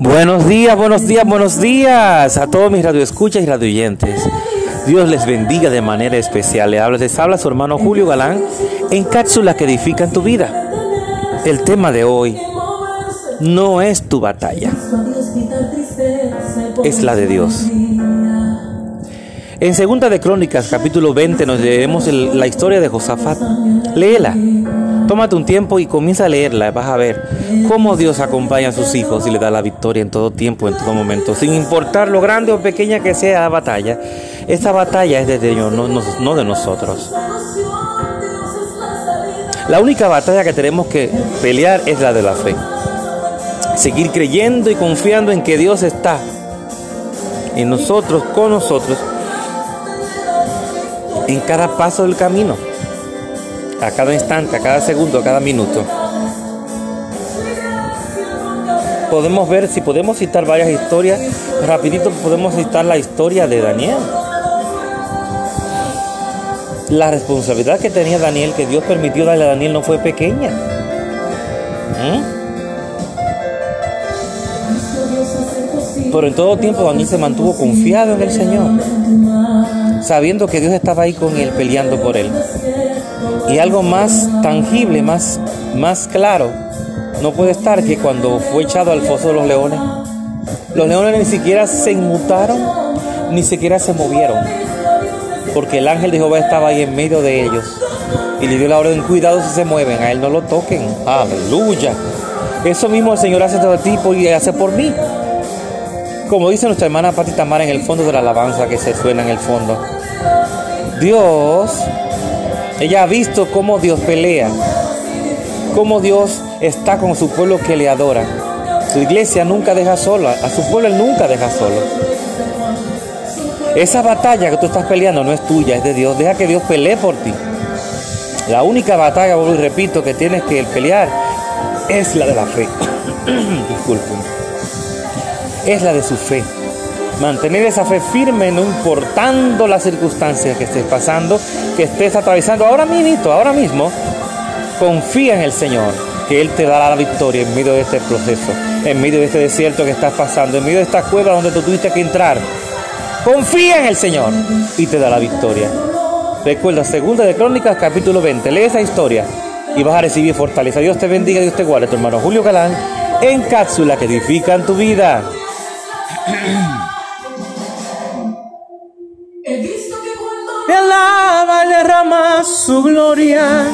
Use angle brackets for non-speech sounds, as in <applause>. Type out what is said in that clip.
Buenos días, buenos días, buenos días a todos mis radioescuchas y radioyentes. Dios les bendiga de manera especial. Le habla, les habla su hermano Julio Galán en cápsulas que edifican tu vida. El tema de hoy no es tu batalla, es la de Dios. En Segunda de Crónicas, capítulo 20, nos leemos la historia de Josafat. Léela. Tómate un tiempo y comienza a leerla. Vas a ver cómo Dios acompaña a sus hijos y le da la victoria en todo tiempo, en todo momento. Sin importar lo grande o pequeña que sea la batalla. Esta batalla es de Dios, no, no de nosotros. La única batalla que tenemos que pelear es la de la fe. Seguir creyendo y confiando en que Dios está en nosotros, con nosotros en cada paso del camino, a cada instante, a cada segundo, a cada minuto. Podemos ver, si podemos citar varias historias, rapidito podemos citar la historia de Daniel. La responsabilidad que tenía Daniel, que Dios permitió darle a Daniel, no fue pequeña. ¿Mm? Pero en todo tiempo Daniel se mantuvo confiado en el Señor sabiendo que Dios estaba ahí con él, peleando por él. Y algo más tangible, más, más claro, no puede estar que cuando fue echado al foso de los leones, los leones ni siquiera se inmutaron, ni siquiera se movieron, porque el ángel de Jehová estaba ahí en medio de ellos y le dio la orden, cuidado si se mueven, a él no lo toquen, aleluya. Eso mismo el Señor hace todo tipo y hace por mí. Como dice nuestra hermana Pati Tamara en el fondo de la alabanza que se suena en el fondo. Dios, ella ha visto cómo Dios pelea, cómo Dios está con su pueblo que le adora. Su iglesia nunca deja sola, a su pueblo él nunca deja solo. Esa batalla que tú estás peleando no es tuya, es de Dios. Deja que Dios pelee por ti. La única batalla, vuelvo y repito, que tienes que pelear es la de la fe. <coughs> Disculpen es la de su fe. Mantener esa fe firme no importando las circunstancias que estés pasando, que estés atravesando ahora mismo, ahora mismo, confía en el Señor, que Él te dará la victoria en medio de este proceso, en medio de este desierto que estás pasando, en medio de esta cueva donde tú tuviste que entrar. Confía en el Señor y te da la victoria. Recuerda, segunda de Crónicas, capítulo 20. Lee esa historia y vas a recibir fortaleza. Dios te bendiga, Dios te guarde. Tu hermano Julio Galán en cápsula que edifican tu vida. Te alaba y derrama su gloria